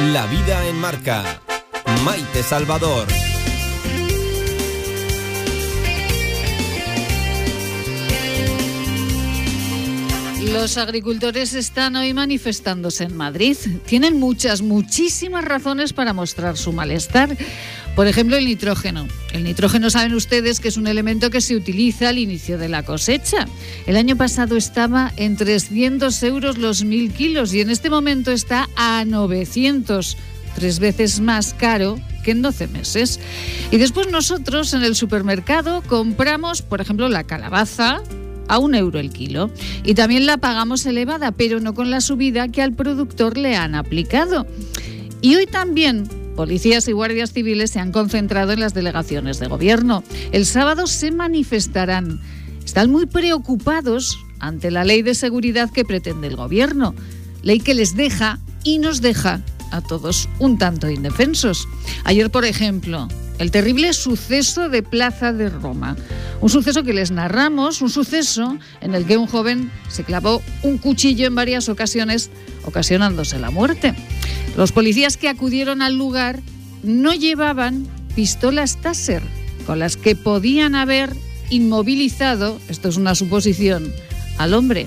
La vida en marca. Maite Salvador. Los agricultores están hoy manifestándose en Madrid. Tienen muchas, muchísimas razones para mostrar su malestar. Por ejemplo, el nitrógeno. El nitrógeno saben ustedes que es un elemento que se utiliza al inicio de la cosecha. El año pasado estaba en 300 euros los mil kilos y en este momento está a 900, tres veces más caro que en 12 meses. Y después nosotros en el supermercado compramos, por ejemplo, la calabaza, a un euro el kilo. Y también la pagamos elevada, pero no con la subida que al productor le han aplicado. Y hoy también Policías y guardias civiles se han concentrado en las delegaciones de gobierno. El sábado se manifestarán. Están muy preocupados ante la ley de seguridad que pretende el gobierno. Ley que les deja y nos deja a todos un tanto indefensos. Ayer, por ejemplo, el terrible suceso de Plaza de Roma. Un suceso que les narramos, un suceso en el que un joven se clavó un cuchillo en varias ocasiones, ocasionándose la muerte. Los policías que acudieron al lugar no llevaban pistolas Taser, con las que podían haber inmovilizado, esto es una suposición, al hombre.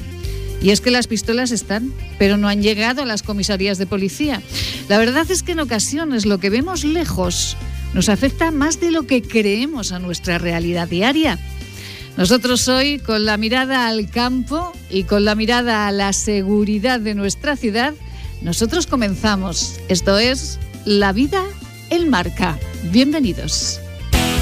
Y es que las pistolas están, pero no han llegado a las comisarías de policía. La verdad es que en ocasiones lo que vemos lejos nos afecta más de lo que creemos a nuestra realidad diaria. Nosotros hoy, con la mirada al campo y con la mirada a la seguridad de nuestra ciudad, nosotros comenzamos. Esto es La vida en marca. Bienvenidos.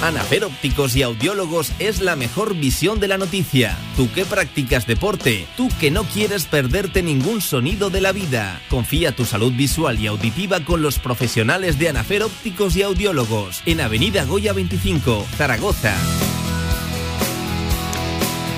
Anafer Ópticos y Audiólogos es la mejor visión de la noticia. Tú que practicas deporte, tú que no quieres perderte ningún sonido de la vida. Confía tu salud visual y auditiva con los profesionales de Anafer Ópticos y Audiólogos en Avenida Goya 25, Zaragoza.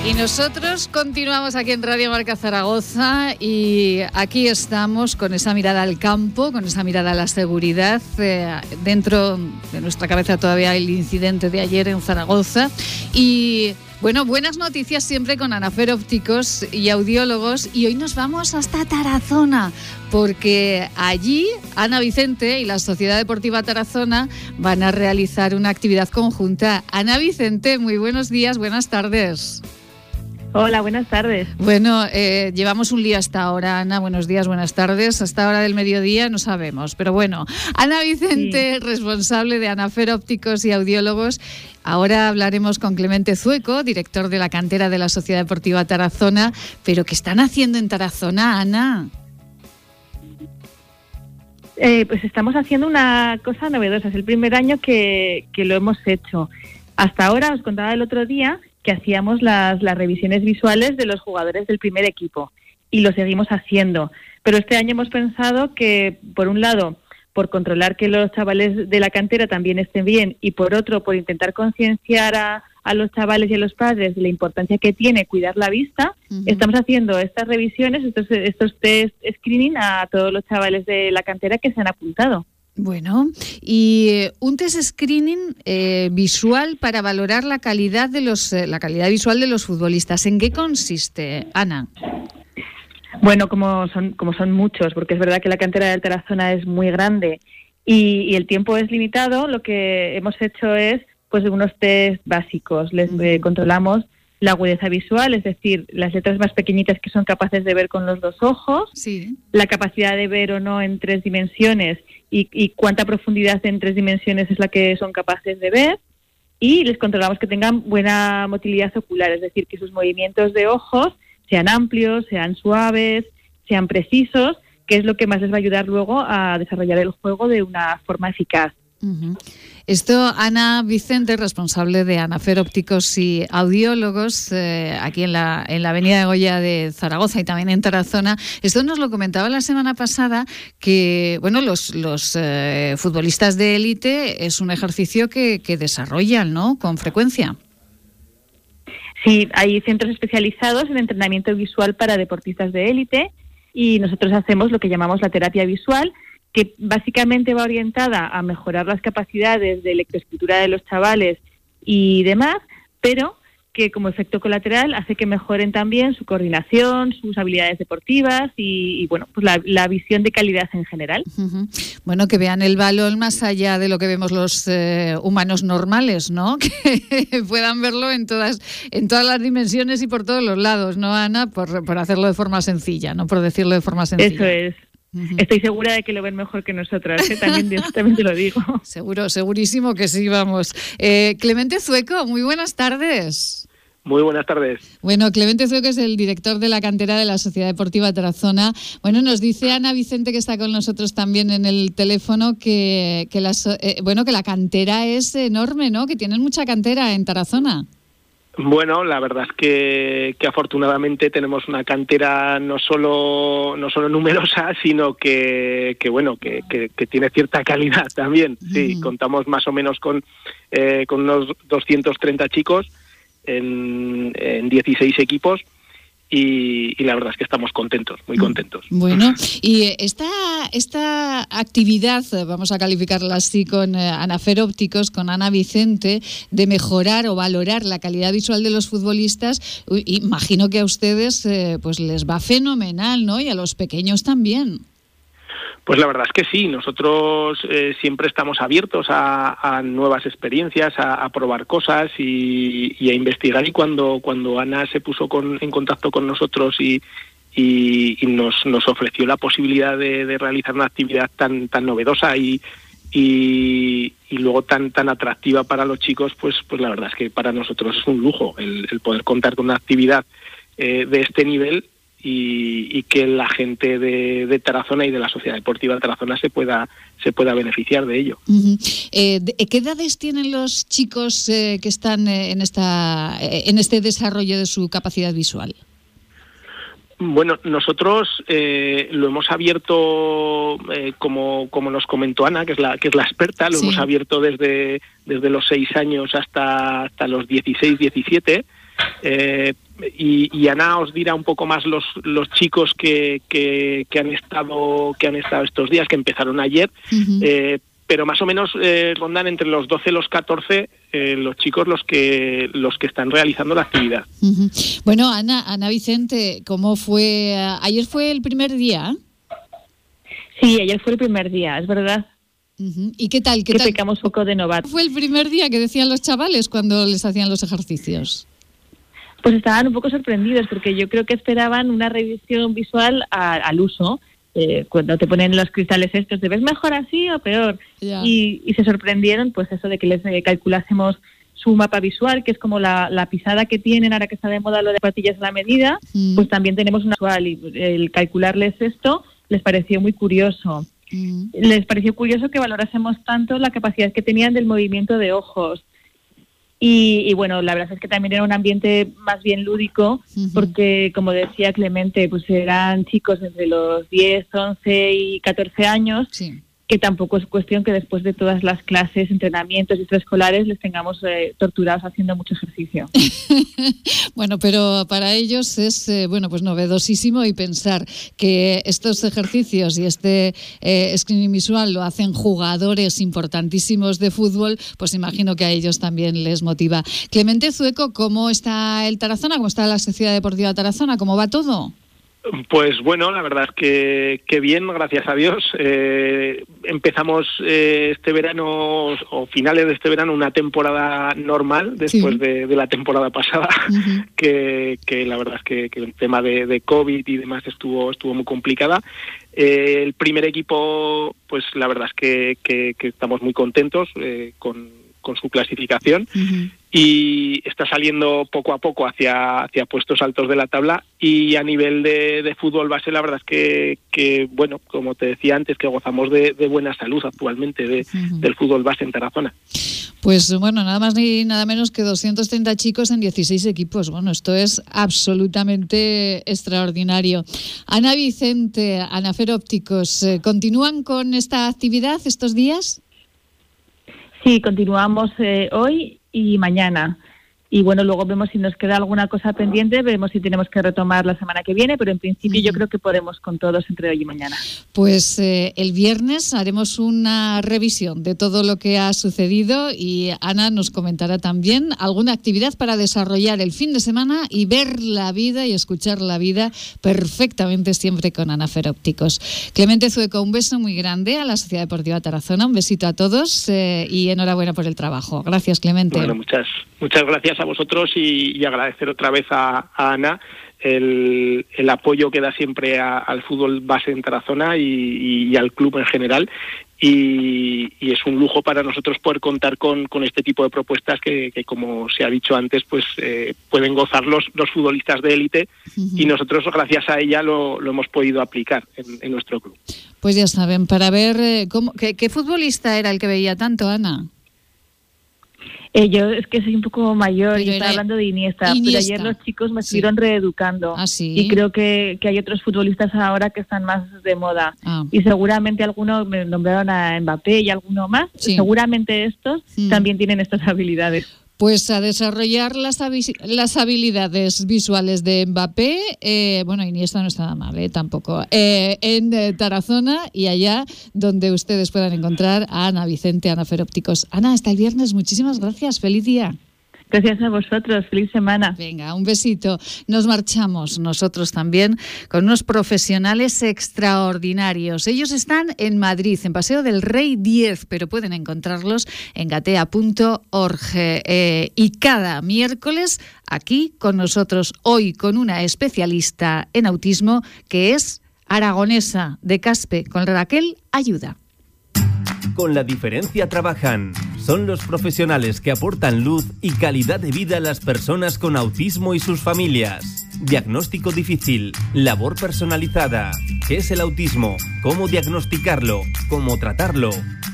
Y nosotros continuamos aquí en Radio Marca Zaragoza y aquí estamos con esa mirada al campo, con esa mirada a la seguridad. Eh, dentro de nuestra cabeza todavía el incidente de ayer en Zaragoza. Y bueno, buenas noticias siempre con Anafer Ópticos y Audiólogos. Y hoy nos vamos hasta Tarazona, porque allí Ana Vicente y la Sociedad Deportiva Tarazona van a realizar una actividad conjunta. Ana Vicente, muy buenos días, buenas tardes. Hola, buenas tardes. Bueno, eh, llevamos un día hasta ahora, Ana. Buenos días, buenas tardes. Hasta hora del mediodía no sabemos. Pero bueno, Ana Vicente, responsable de Anafer Ópticos y Audiólogos. Ahora hablaremos con Clemente Zueco, director de la cantera de la Sociedad Deportiva Tarazona. Pero ¿qué están haciendo en Tarazona, Ana? Eh, pues estamos haciendo una cosa novedosa. Es el primer año que, que lo hemos hecho. Hasta ahora, os contaba el otro día, que hacíamos las, las revisiones visuales de los jugadores del primer equipo y lo seguimos haciendo. Pero este año hemos pensado que, por un lado, por controlar que los chavales de la cantera también estén bien y por otro, por intentar concienciar a, a los chavales y a los padres de la importancia que tiene cuidar la vista, estamos haciendo estas revisiones, estos, estos test screening a todos los chavales de la cantera que se han apuntado. Bueno, y eh, un test screening eh, visual para valorar la calidad de los eh, la calidad visual de los futbolistas. ¿En qué consiste, Ana? Bueno, como son como son muchos, porque es verdad que la cantera de Tarazona es muy grande y, y, el tiempo es limitado. Lo que hemos hecho es pues unos test básicos. Les eh, controlamos la agudeza visual, es decir, las letras más pequeñitas que son capaces de ver con los dos ojos, sí. la capacidad de ver o no en tres dimensiones y, y, cuánta profundidad en tres dimensiones es la que son capaces de ver. Y les controlamos que tengan buena motilidad ocular, es decir, que sus movimientos de ojos sean amplios, sean suaves, sean precisos, que es lo que más les va a ayudar luego a desarrollar el juego de una forma eficaz. Esto, Ana Vicente, responsable de Anafer Ópticos y Audiólogos, eh, aquí en la, en la Avenida de Goya de Zaragoza y también en Tarazona, esto nos lo comentaba la semana pasada, que bueno, los, los eh, futbolistas de élite es un ejercicio que, que desarrollan, ¿no?, con frecuencia. Sí, hay centros especializados en entrenamiento visual para deportistas de élite y nosotros hacemos lo que llamamos la terapia visual, que básicamente va orientada a mejorar las capacidades de lectoescritura de los chavales y demás, pero que como efecto colateral hace que mejoren también su coordinación, sus habilidades deportivas y, bueno, pues la, visión de calidad en general. Bueno, que vean el balón más allá de lo que vemos los eh, humanos normales, ¿no? Que puedan verlo en todas, en todas las dimensiones y por todos los lados, ¿no, Ana? Por, por hacerlo de forma sencilla, ¿no? Por decirlo de forma sencilla. Eso es. Estoy segura de que lo ven mejor que nosotras, ¿eh? también, también, te lo digo. Seguro, segurísimo que sí, vamos. Eh, Clemente Zueco, muy buenas tardes. Muy buenas tardes. Bueno, Clemente Zueco es el director de la cantera de la Sociedad Deportiva Tarazona. Bueno, nos dice Ana Vicente, que está con nosotros también en el teléfono, que, que, eh, bueno, que la cantera es enorme, ¿no? Que tienen mucha cantera en Tarazona. Bueno, la verdad es que, afortunadamente tenemos una cantera no solo no solo numerosa, sino que, que bueno que, que, tiene cierta calidad también. Sí, contamos más o menos con eh, con unos 230 chicos en, en 16 equipos y, la verdad es que estamos contentos, muy mm. contentos. Bueno, y esta, esta actividad, vamos a calificarla así con eh, Anafer Ópticos, con Ana Vicente, de mejorar o valorar la calidad visual de los futbolistas, imagino que a ustedes eh, pues les va fenomenal, ¿no? Y a los pequeños también. Pues la verdad es que sí, nosotros eh, siempre estamos abiertos a, nuevas experiencias, a, probar cosas y, a investigar. Y cuando, cuando Ana se puso en contacto con nosotros y, nos, nos, ofreció la posibilidad de, realizar una actividad tan, tan novedosa y, y, luego tan tan atractiva para los chicos, pues, pues la verdad es que para nosotros es un lujo el, poder contar con una actividad eh, de este nivel y, que la gente de, Tarazona y de la Sociedad Deportiva de Tarazona se pueda se pueda beneficiar de ello. Eh, ¿Qué edades tienen los chicos eh, que están eh, en esta en este desarrollo de su capacidad visual? Bueno, nosotros lo hemos abierto, como, como nos comentó Ana, que es la, que es la experta, lo hemos abierto desde, desde los seis años hasta, hasta los 16, 17. Eh, y, Ana os dirá un poco más los, los chicos que, que, han estado que han estado estos días, que empezaron ayer, eh, pero más o menos eh, rondan entre los 12 y los 14 los chicos los que los que están realizando la actividad. Bueno, Ana, Ana Vicente, ¿cómo fue? Ayer fue el primer día. Sí, ayer fue el primer día, es verdad. ¿Y qué tal? ¿Qué que tal? poco de novato. Fue el primer día que decían los chavales cuando les hacían los ejercicios pues estaban un poco sorprendidos porque yo creo que esperaban una revisión visual al uso. Eh, cuando te ponen los cristales estos, ¿te ves mejor así o peor? Y, se sorprendieron, pues eso de que les eh, calculásemos su mapa visual, que es como la, pisada que tienen ahora que está de moda lo de patillas a la medida, mm. pues también tenemos una visual y el calcularles esto les pareció muy curioso. Mm. Les pareció curioso que valorásemos tanto la capacidad que tenían del movimiento de ojos, y, bueno, la verdad es que también era un ambiente más bien lúdico, porque como decía Clemente, pues eran chicos entre los 10, 11 y 14 años que tampoco es cuestión que después de todas las clases, entrenamientos y extraescolares les tengamos eh, torturados haciendo mucho ejercicio. bueno, pero para ellos es eh, bueno pues novedosísimo y pensar que estos ejercicios y este eh, screening visual lo hacen jugadores importantísimos de fútbol, pues imagino que a ellos también les motiva. Clemente Zueco, ¿cómo está el Tarazona? ¿Cómo está la Sociedad Deportiva Tarazona? ¿Cómo va todo? Pues bueno, la verdad es que, bien, gracias a Dios. Eh, empezamos eh, este verano o finales de este verano una temporada normal después de, la temporada pasada, que, la verdad es que, el tema de, COVID y demás estuvo estuvo muy complicada. Eh, el primer equipo, pues la verdad es que, estamos muy contentos con, con su clasificación y está saliendo poco a poco hacia, hacia puestos altos de la tabla y a nivel de, fútbol base la verdad es que, que, bueno, como te decía antes, que gozamos de, buena salud actualmente de, del fútbol base en Tarazona. Pues bueno, nada más ni nada menos que 230 chicos en 16 equipos. Bueno, esto es absolutamente extraordinario. Ana Vicente, Anafer Ópticos, eh, ¿continúan con esta actividad estos días? Sí, continuamos eh, hoy y mañana. Y bueno, luego vemos si nos queda alguna cosa pendiente, vemos si tenemos que retomar la semana que viene, pero en principio yo creo que podemos con todos entre hoy y mañana. Pues eh, el viernes haremos una revisión de todo lo que ha sucedido y Ana nos comentará también alguna actividad para desarrollar el fin de semana y ver la vida y escuchar la vida perfectamente siempre con Ana Ferópticos. Clemente Zueco, un beso muy grande a la Sociedad Deportiva Tarazona, un besito a todos eh, y enhorabuena por el trabajo. Gracias, Clemente. Bueno, muchas, muchas gracias a vosotros y, agradecer otra vez a, Ana el, apoyo que da siempre al fútbol base en Tarazona y, al club en general. Y, es un lujo para nosotros poder contar con, este tipo de propuestas que, como se ha dicho antes, pues eh, pueden gozar los, los futbolistas de élite y nosotros, gracias a ella, lo, hemos podido aplicar en, nuestro club. Pues ya saben, para ver eh, cómo, qué futbolista era el que veía tanto, Ana. Eh, yo es que soy un poco mayor y estaba hablando de Iniesta, pero ayer los chicos me estuvieron reeducando. Ah, y creo que, hay otros futbolistas ahora que están más de moda. Ah. Y seguramente algunos me nombraron a Mbappé y alguno más. Seguramente estos mm. también tienen estas habilidades. Pues a desarrollar las, las habilidades visuales de Mbappé, eh, bueno, Iniesta no está nada mal, eh, tampoco, eh, en Tarazona y allá donde ustedes puedan encontrar a Ana Vicente, Ana Ferópticos. Ana, hasta el viernes, muchísimas gracias, feliz día. Gracias a vosotros. Feliz semana. Venga, un besito. Nos marchamos nosotros también con unos profesionales extraordinarios. Ellos están en Madrid, en Paseo del Rey 10, pero pueden encontrarlos en gatea.org. Eh, y cada miércoles aquí con nosotros, hoy con una especialista en autismo que es aragonesa de Caspe, con Raquel Ayuda. Con la diferencia trabajan son los profesionales que aportan luz y calidad de vida a las personas con autismo y sus familias. Diagnóstico difícil, labor personalizada. ¿Qué es el autismo? ¿Cómo diagnosticarlo? ¿Cómo tratarlo?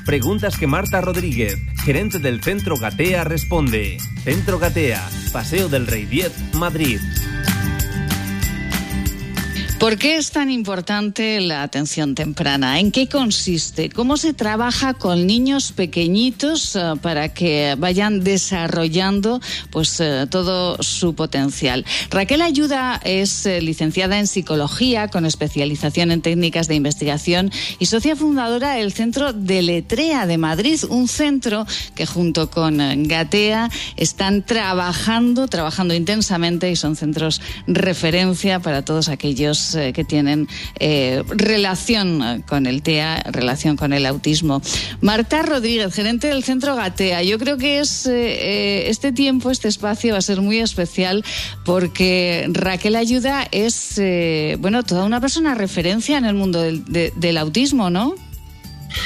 Preguntas que Marta Rodríguez, gerente del Centro Gatea, responde. Centro Gatea, Paseo del Rey 10, Madrid. ¿Por qué es tan importante la atención temprana? ¿En qué consiste? ¿Cómo se trabaja con niños pequeñitos eh, para que vayan desarrollando pues eh, todo su potencial? Raquel Ayuda es eh, licenciada en psicología con especialización en técnicas de investigación y socia fundadora del Centro de Letrea de Madrid, un centro que junto con Gatea están trabajando, trabajando intensamente y son centros referencia para todos aquellos eh, que tienen eh, relación con el TEA, relación con el autismo. Marta Rodríguez, gerente del Centro Gatea. Yo creo que es eh, este tiempo, este espacio va a ser muy especial porque Raquel Ayuda es, bueno, toda una persona referencia en el mundo del autismo, ¿no?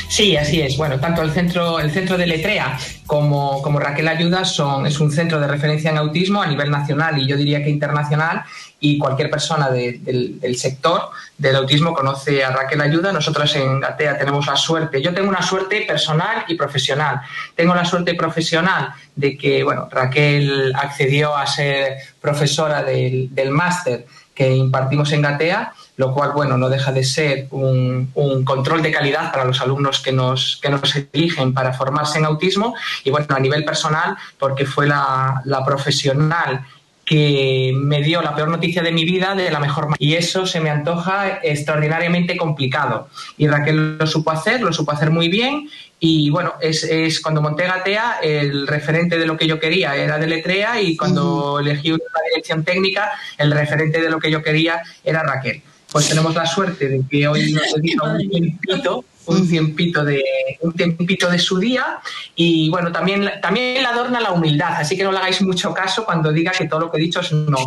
Sí, así es. Bueno, tanto el centro, el centro de Letrea como, Raquel Ayuda son, es un centro de referencia en autismo a nivel nacional y yo diría que internacional y cualquier persona del, sector del autismo conoce a Raquel Ayuda. Nosotros en Gatea tenemos la suerte, yo tengo una suerte personal y profesional. Tengo la suerte profesional de que, bueno, Raquel accedió a ser profesora del, del máster que impartimos en Gatea lo cual, bueno, no deja de ser un, control de calidad para los alumnos que nos, que nos eligen para formarse en autismo y, bueno, a nivel personal, porque fue la, la profesional que me dio la peor noticia de mi vida de la mejor manera. Y eso se me antoja extraordinariamente complicado. Y Raquel lo supo hacer, lo supo hacer muy bien. Y bueno, es, es cuando monté Gatea, el referente de lo que yo quería era de Letrea y cuando elegí una dirección técnica, el referente de lo que yo quería era Raquel pues tenemos la suerte de que hoy nos dedica un tiempito, un tiempito de un tiempito de su día y bueno también también la adorna la humildad así que no le hagáis mucho caso cuando diga que todo lo que he dicho es no.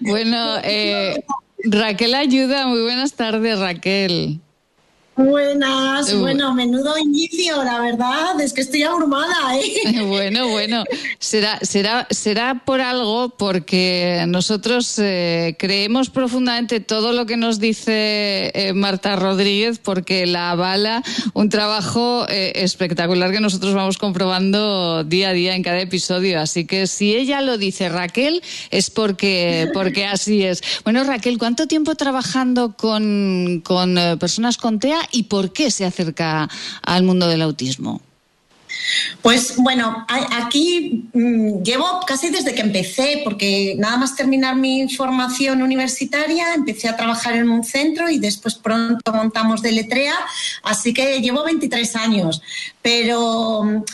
Bueno eh, Raquel ayuda. Muy buenas tardes Raquel Buenas, bueno, menudo inicio, la verdad, es que estoy abrumada. ¿eh? Bueno, bueno, será, será, será por algo, porque nosotros eh, creemos profundamente todo lo que nos dice eh, Marta Rodríguez, porque la avala un trabajo eh, espectacular que nosotros vamos comprobando día a día en cada episodio. Así que si ella lo dice Raquel, es porque, porque así es. Bueno, Raquel, ¿cuánto tiempo trabajando con, con personas con TEA y por qué se acerca al mundo del autismo? Pues bueno, aquí mm, llevo casi desde que empecé, porque nada más terminar mi formación universitaria, empecé a trabajar en un centro y después pronto montamos de letrea, así que llevo 23 años. Pero,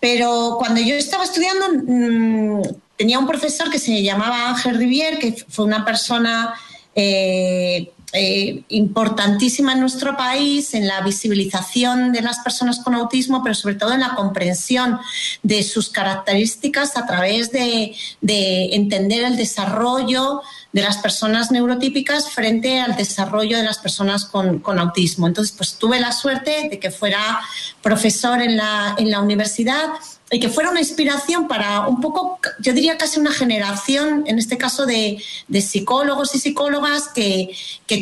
pero cuando yo estaba estudiando, mm, tenía un profesor que se llamaba Ángel Rivier, que fue una persona... Eh, eh, importantísima en nuestro país en la visibilización de las personas con autismo, pero sobre todo en la comprensión de sus características a través de, entender el desarrollo de las personas neurotípicas frente al desarrollo de las personas con, autismo. Entonces, pues tuve la suerte de que fuera profesor en la, en la universidad y que fuera una inspiración para un poco, yo diría casi una generación, en este caso de, psicólogos y psicólogas que,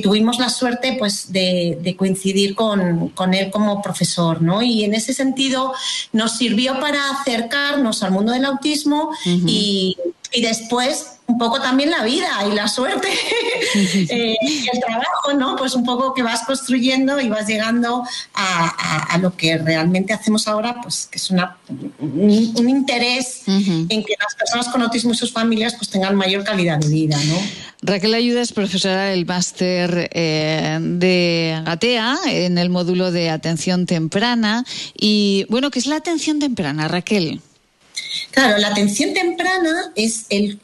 tuvimos la suerte pues, de, coincidir con, él como profesor. ¿no? Y en ese sentido nos sirvió para acercarnos al mundo del autismo y, y después un poco también la vida y la suerte eh, y el trabajo, ¿no? Pues un poco que vas construyendo y vas llegando a, lo que realmente hacemos ahora, pues que es una, un, interés en que las personas con autismo y sus familias pues tengan mayor calidad de vida, ¿no? Raquel Ayuda es profesora del máster eh, de Gatea en el módulo de atención temprana y bueno, ¿qué es la atención temprana, Raquel? Claro, la atención temprana es el,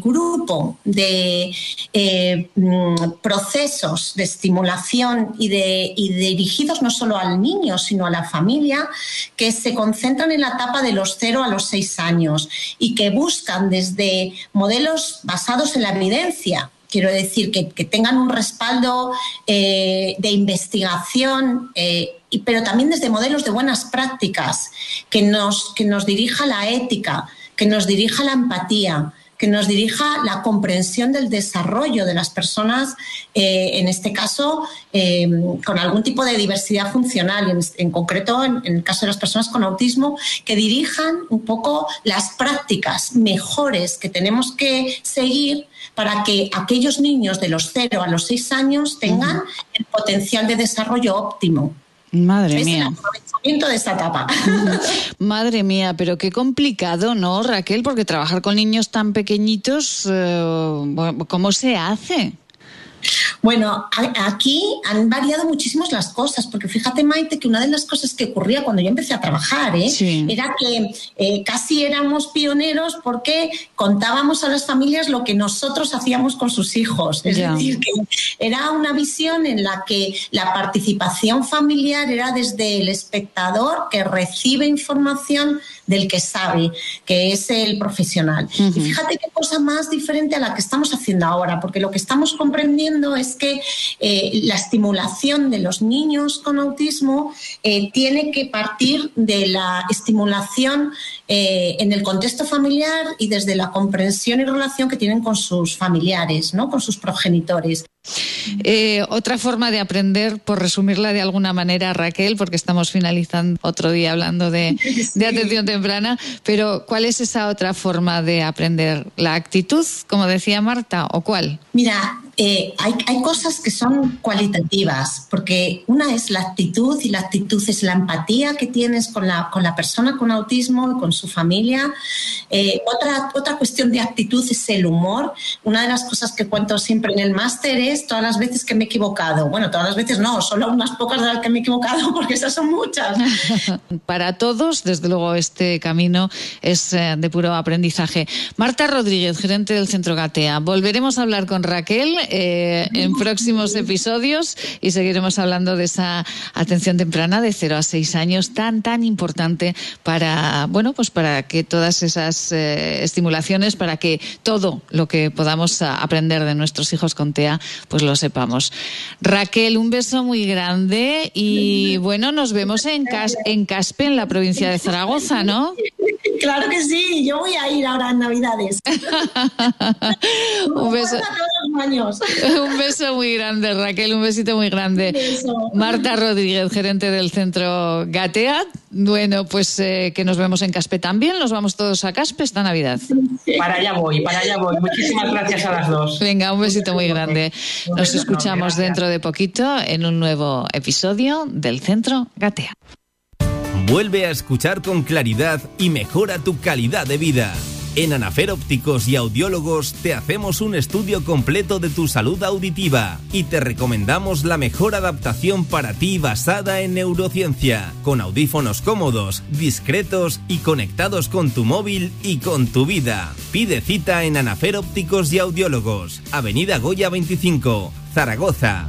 grupo de eh, mm, procesos de estimulación y, de, dirigidos no solo al niño, sino a la familia, que se concentran en la etapa de los 0 a los 6 años y que buscan desde modelos basados en la evidencia, quiero decir, que, tengan un respaldo eh, de investigación, eh, pero también desde modelos de buenas prácticas, que nos, que nos dirija la ética, que nos dirija la empatía, que nos dirija la comprensión del desarrollo de las personas, eh, en este caso, con algún tipo de diversidad funcional, en, concreto en, el caso de las personas con autismo, que dirijan un poco las prácticas mejores que tenemos que seguir para que aquellos niños de los 0 a los 6 años tengan el potencial de desarrollo óptimo. Madre mía. El aprovechamiento de esta etapa. Madre mía, pero qué complicado, ¿no, Raquel? Porque trabajar con niños tan pequeñitos, eh, ¿cómo se hace? Bueno, aquí han variado muchísimo las cosas, porque fíjate, Maite, que una de las cosas que ocurría cuando yo empecé a trabajar ¿eh? era que eh, casi éramos pioneros porque contábamos a las familias lo que nosotros hacíamos con sus hijos. Es decir, que era una visión en la que la participación familiar era desde el espectador que recibe información del que sabe, que es el profesional. Y fíjate qué cosa más diferente a la que estamos haciendo ahora, porque lo que estamos comprendiendo es que eh, la estimulación de los niños con autismo eh, tiene que partir de la estimulación eh, en el contexto familiar y desde la comprensión y relación que tienen con sus familiares, ¿no? con sus progenitores. Eh, otra forma de aprender, por resumirla de alguna manera, Raquel, porque estamos finalizando otro día hablando de, de, atención temprana, pero ¿cuál es esa otra forma de aprender? ¿La actitud, como decía Marta, o cuál? Mira, eh, hay, cosas que son cualitativas, porque una es la actitud y la actitud es la empatía que tienes con la, con la persona con autismo y con su familia. Eh, otra, otra cuestión de actitud es el humor. Una de las cosas que cuento siempre en el máster es todas las veces que me he equivocado. Bueno, todas las veces no, solo unas pocas de las que me he equivocado, porque esas son muchas. Para todos, desde luego, este camino es eh, de puro aprendizaje. Marta Rodríguez, gerente del Centro Gatea. Volveremos a hablar con Raquel eh, en próximos episodios y seguiremos hablando de esa atención temprana de 0 a 6 años tan, tan importante para, bueno, pues para que todas esas eh, estimulaciones, para que todo lo que podamos aprender de nuestros hijos con TEA, pues lo sepamos. Raquel, un beso muy grande y bueno, nos vemos en, en Caspe, en la provincia de Zaragoza, ¿no? Claro que sí, yo voy a ir ahora en Navidades. un beso. un beso muy grande, Raquel, un besito muy grande. Marta Rodríguez, gerente del centro Gatea. Bueno, pues eh, que nos vemos en Caspe también. Nos vamos todos a Caspe esta Navidad. Para allá voy, para allá voy. Muchísimas gracias a las dos. Venga, un besito muy grande. Nos escuchamos dentro de poquito en un nuevo episodio del centro Gatea. Vuelve a escuchar con claridad y mejora tu calidad de vida. En Anafer Ópticos y Audiólogos te hacemos un estudio completo de tu salud auditiva y te recomendamos la mejor adaptación para ti basada en neurociencia, con audífonos cómodos, discretos y conectados con tu móvil y con tu vida. Pide cita en Anafer Ópticos y Audiólogos, Avenida Goya 25, Zaragoza.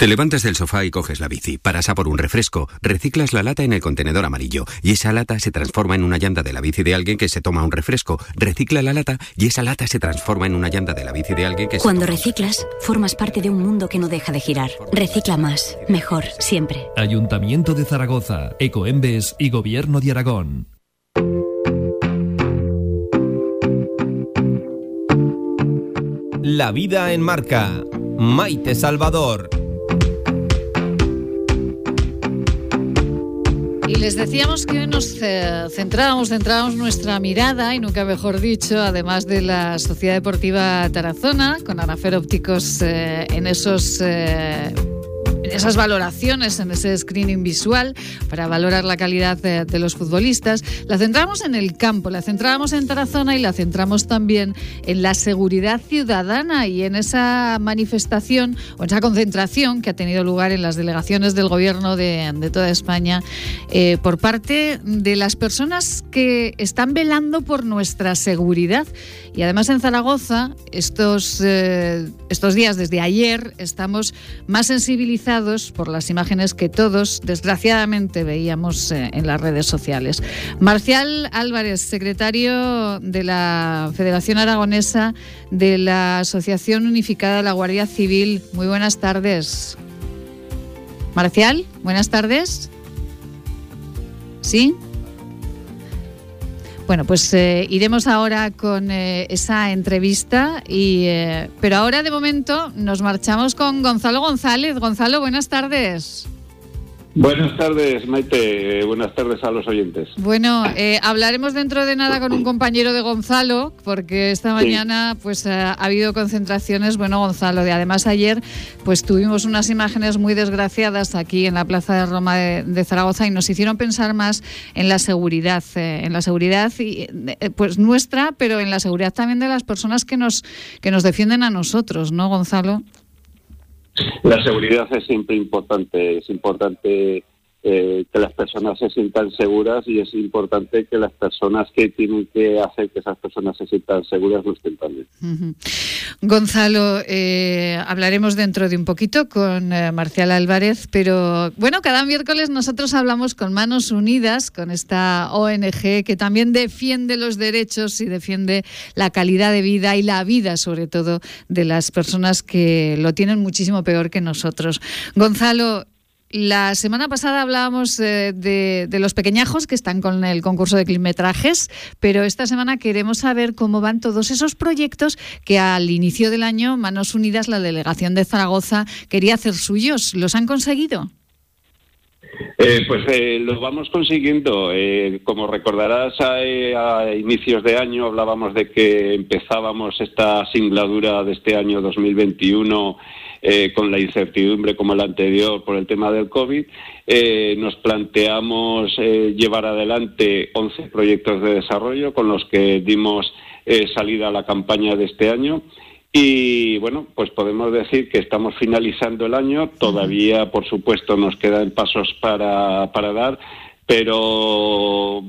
Te levantas del sofá y coges la bici, paras a por un refresco, reciclas la lata en el contenedor amarillo y esa lata se transforma en una llanta de la bici de alguien que se toma un refresco, recicla la lata y esa lata se transforma en una llanta de la bici de alguien que Cuando reciclas, formas parte de un mundo que no deja de girar. Recicla más, mejor, siempre. Ayuntamiento de Zaragoza, Ecoembes y Gobierno de Aragón. La vida en marca. Maite Salvador. Y les decíamos que hoy nos eh, centrábamos, centrábamos nuestra mirada, y nunca mejor dicho, además de la Sociedad Deportiva Tarazona, con Anafer Ópticos eh, en esos eh, esas valoraciones, en ese screening visual para valorar la calidad de, los futbolistas. La centramos en el campo, la centramos en Tarazona y la centramos también en la seguridad ciudadana y en esa manifestación o esa concentración que ha tenido lugar en las delegaciones del gobierno de, toda España eh, por parte de las personas que están velando por nuestra seguridad. Y además en Zaragoza, estos, eh, estos días, desde ayer, estamos más sensibilizados por las imágenes que todos, desgraciadamente, veíamos eh, en las redes sociales. Marcial Álvarez, secretario de la Federación Aragonesa de la Asociación Unificada de la Guardia Civil. Muy buenas tardes. Marcial, buenas tardes. ¿Sí? Bueno, pues eh, iremos ahora con eh, esa entrevista, y, eh, pero ahora de momento nos marchamos con Gonzalo González. Gonzalo, buenas tardes. Buenas tardes, Maite. Buenas tardes a los oyentes. Bueno, eh, hablaremos dentro de nada con un compañero de Gonzalo, porque esta mañana pues ha, habido concentraciones. Bueno, Gonzalo, de además ayer pues tuvimos unas imágenes muy desgraciadas aquí en la Plaza de Roma de, Zaragoza y nos hicieron pensar más en la seguridad, eh, en la seguridad y, eh, pues nuestra, pero en la seguridad también de las personas que nos que nos defienden a nosotros, ¿no, Gonzalo? La seguridad es siempre importante, es importante eh, que las personas se sientan seguras y es importante que las personas que tienen que hacer que esas personas se sientan seguras lo estén también. Gonzalo, eh, hablaremos dentro de un poquito con eh, Marcial Álvarez, pero bueno, cada miércoles nosotros hablamos con Manos Unidas, con esta ONG que también defiende los derechos y defiende la calidad de vida y la vida sobre todo de las personas que lo tienen muchísimo peor que nosotros. Gonzalo, la semana pasada hablábamos eh, de, los pequeñajos que están con el concurso de kilometrajes, pero esta semana queremos saber cómo van todos esos proyectos que al inicio del año Manos Unidas, la delegación de Zaragoza, quería hacer suyos. ¿Los han conseguido? Eh, pues eh, los vamos consiguiendo. como recordarás, a, inicios de año hablábamos de que empezábamos esta singladura de este año 2021 eh, con la incertidumbre como la anterior por el tema del COVID, eh, nos planteamos eh, llevar adelante 11 proyectos de desarrollo con los que dimos salida a la campaña de este año. Y bueno, pues podemos decir que estamos finalizando el año. Todavía, por supuesto, nos quedan pasos para, para dar, pero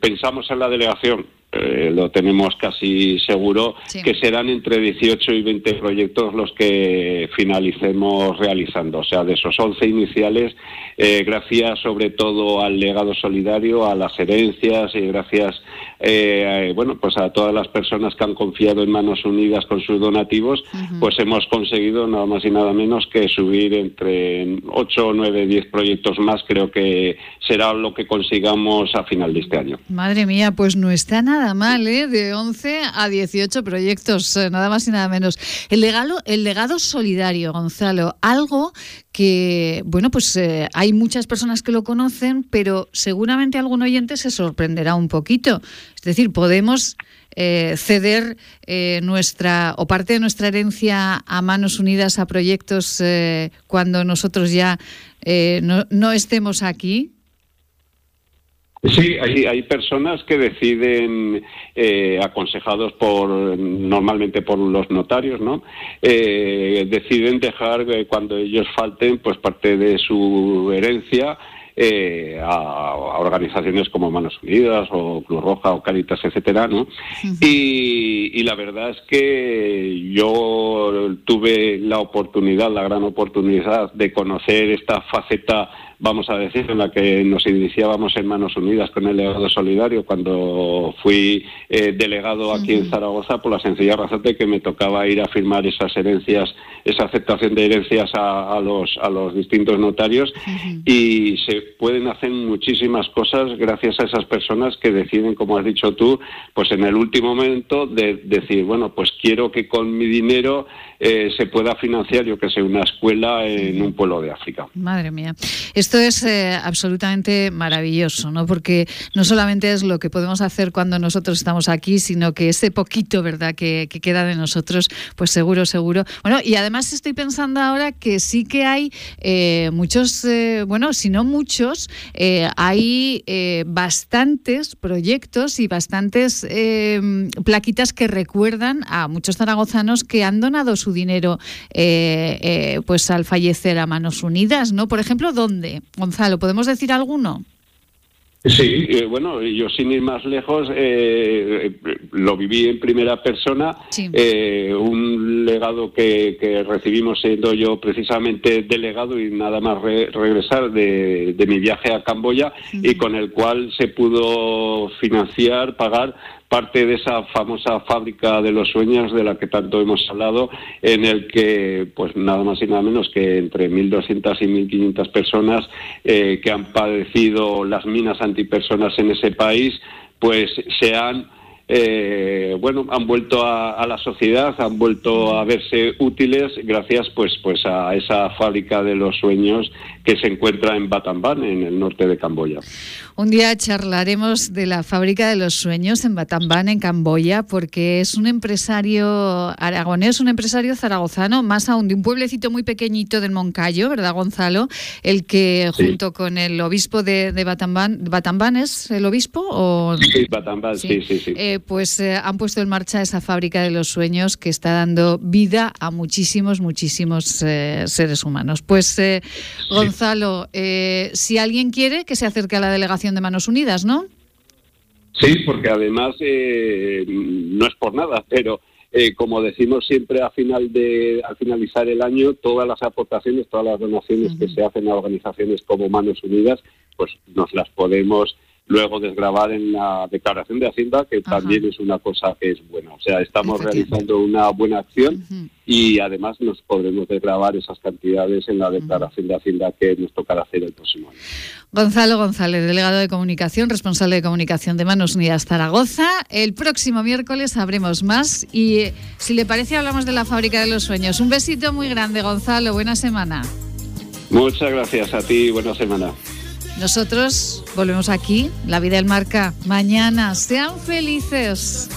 pensamos en la delegación eh, lo tenemos casi seguro, que serán entre 18 y 20 proyectos los que finalicemos realizando. O sea, de esos 11 iniciales, eh, gracias sobre todo al legado solidario, a las herencias y gracias eh, bueno, pues a todas las personas que han confiado en Manos Unidas con sus donativos, pues hemos conseguido nada más y nada menos que subir entre 8, 9, 10 proyectos más. Creo que será lo que consigamos a final de este año. Madre mía, pues no está nada mal, ¿eh? De 11 a 18 proyectos, eh, nada más y nada menos. El legado, el legado solidario, Gonzalo, algo que, bueno, pues eh, hay muchas personas que lo conocen, pero seguramente algún oyente se sorprenderá un poquito. Es decir, podemos eh, ceder eh, nuestra o parte de nuestra herencia a manos unidas a proyectos cuando nosotros ya no estemos aquí. Sí, hay, hay personas que deciden, eh, aconsejados por normalmente por los notarios, ¿no? Eh, deciden dejar eh, cuando ellos falten, pues parte de su herencia a, organizaciones como Manos Unidas o Cruz Roja o Caritas, etcétera, ¿no? y, y, la verdad es que yo tuve la oportunidad, la gran oportunidad de conocer esta faceta vamos a decir, en la que nos iniciábamos en Manos Unidas con el legado solidario cuando fui eh, delegado aquí en Zaragoza por la sencilla razón de que me tocaba ir a firmar esas herencias, esa aceptación de herencias a, los, a los distintos notarios. Y se pueden hacer muchísimas cosas gracias a esas personas que deciden, como has dicho tú, pues en el último momento de decir, bueno, pues quiero que con mi dinero eh, se pueda financiar, yo que sé, una escuela en un pueblo de África. Madre mía. Esto es eh, absolutamente maravilloso, ¿no? Porque no solamente es lo que podemos hacer cuando nosotros estamos aquí, sino que ese poquito, ¿verdad?, que, queda de nosotros, pues seguro, seguro. Bueno, y además estoy pensando ahora que sí que hay eh, muchos, bueno, si no muchos, hay bastantes proyectos y bastantes plaquitas que recuerdan a muchos zaragozanos que han donado su dinero eh, eh, pues al fallecer a manos unidas, ¿no? Por ejemplo, ¿dónde? Gonzalo, ¿podemos decir alguno? Sí, eh, bueno, yo sin ir más lejos lo viví en primera persona, un legado que, recibimos siendo yo precisamente delegado y nada más regresar de, mi viaje a Camboya y con el cual se pudo financiar, pagar parte de esa famosa fábrica de los sueños de la que tanto hemos hablado, en el que, pues nada más y nada menos que entre 1.200 y 1.500 personas eh, que han padecido las minas antipersonas en ese país, pues se han eh, bueno, han vuelto a, la sociedad, han vuelto a verse útiles gracias pues, pues a esa fábrica de los sueños que se encuentra en Batamban, en el norte de Camboya. Un día charlaremos de la fábrica de los sueños en Batamban, en Camboya, porque es un empresario aragonés, un empresario zaragozano, más aún de un pueblecito muy pequeñito del Moncayo, ¿verdad, Gonzalo? El que junto con el obispo de, de Batamban, ¿es el obispo? O... Sí, Batamban, sí, sí, sí. Eh, pues eh, han puesto en marcha esa fábrica de los sueños que está dando vida a muchísimos, muchísimos eh, seres humanos. Pues Gonzalo, si alguien quiere que se acerque a la delegación de Manos Unidas, ¿no? Sí, porque además no es por nada, pero como decimos siempre a final de al finalizar el año, todas las aportaciones, todas las donaciones que se hacen a organizaciones como Manos Unidas, pues nos las podemos luego desgravar en la declaración de Hacienda, que también es una cosa que es buena. O sea, estamos realizando una buena acción y además nos podremos desgravar esas cantidades en la declaración de Hacienda que nos tocará hacer el próximo año. Gonzalo González, delegado de comunicación, responsable de comunicación de Manos Unidas Zaragoza. El próximo miércoles sabremos más y si le parece hablamos de la fábrica de los sueños. Un besito muy grande, Gonzalo. Buena semana. Muchas gracias a ti. Buena semana. Nosotros volvemos aquí, La Vida del Marca, mañana. Sean felices.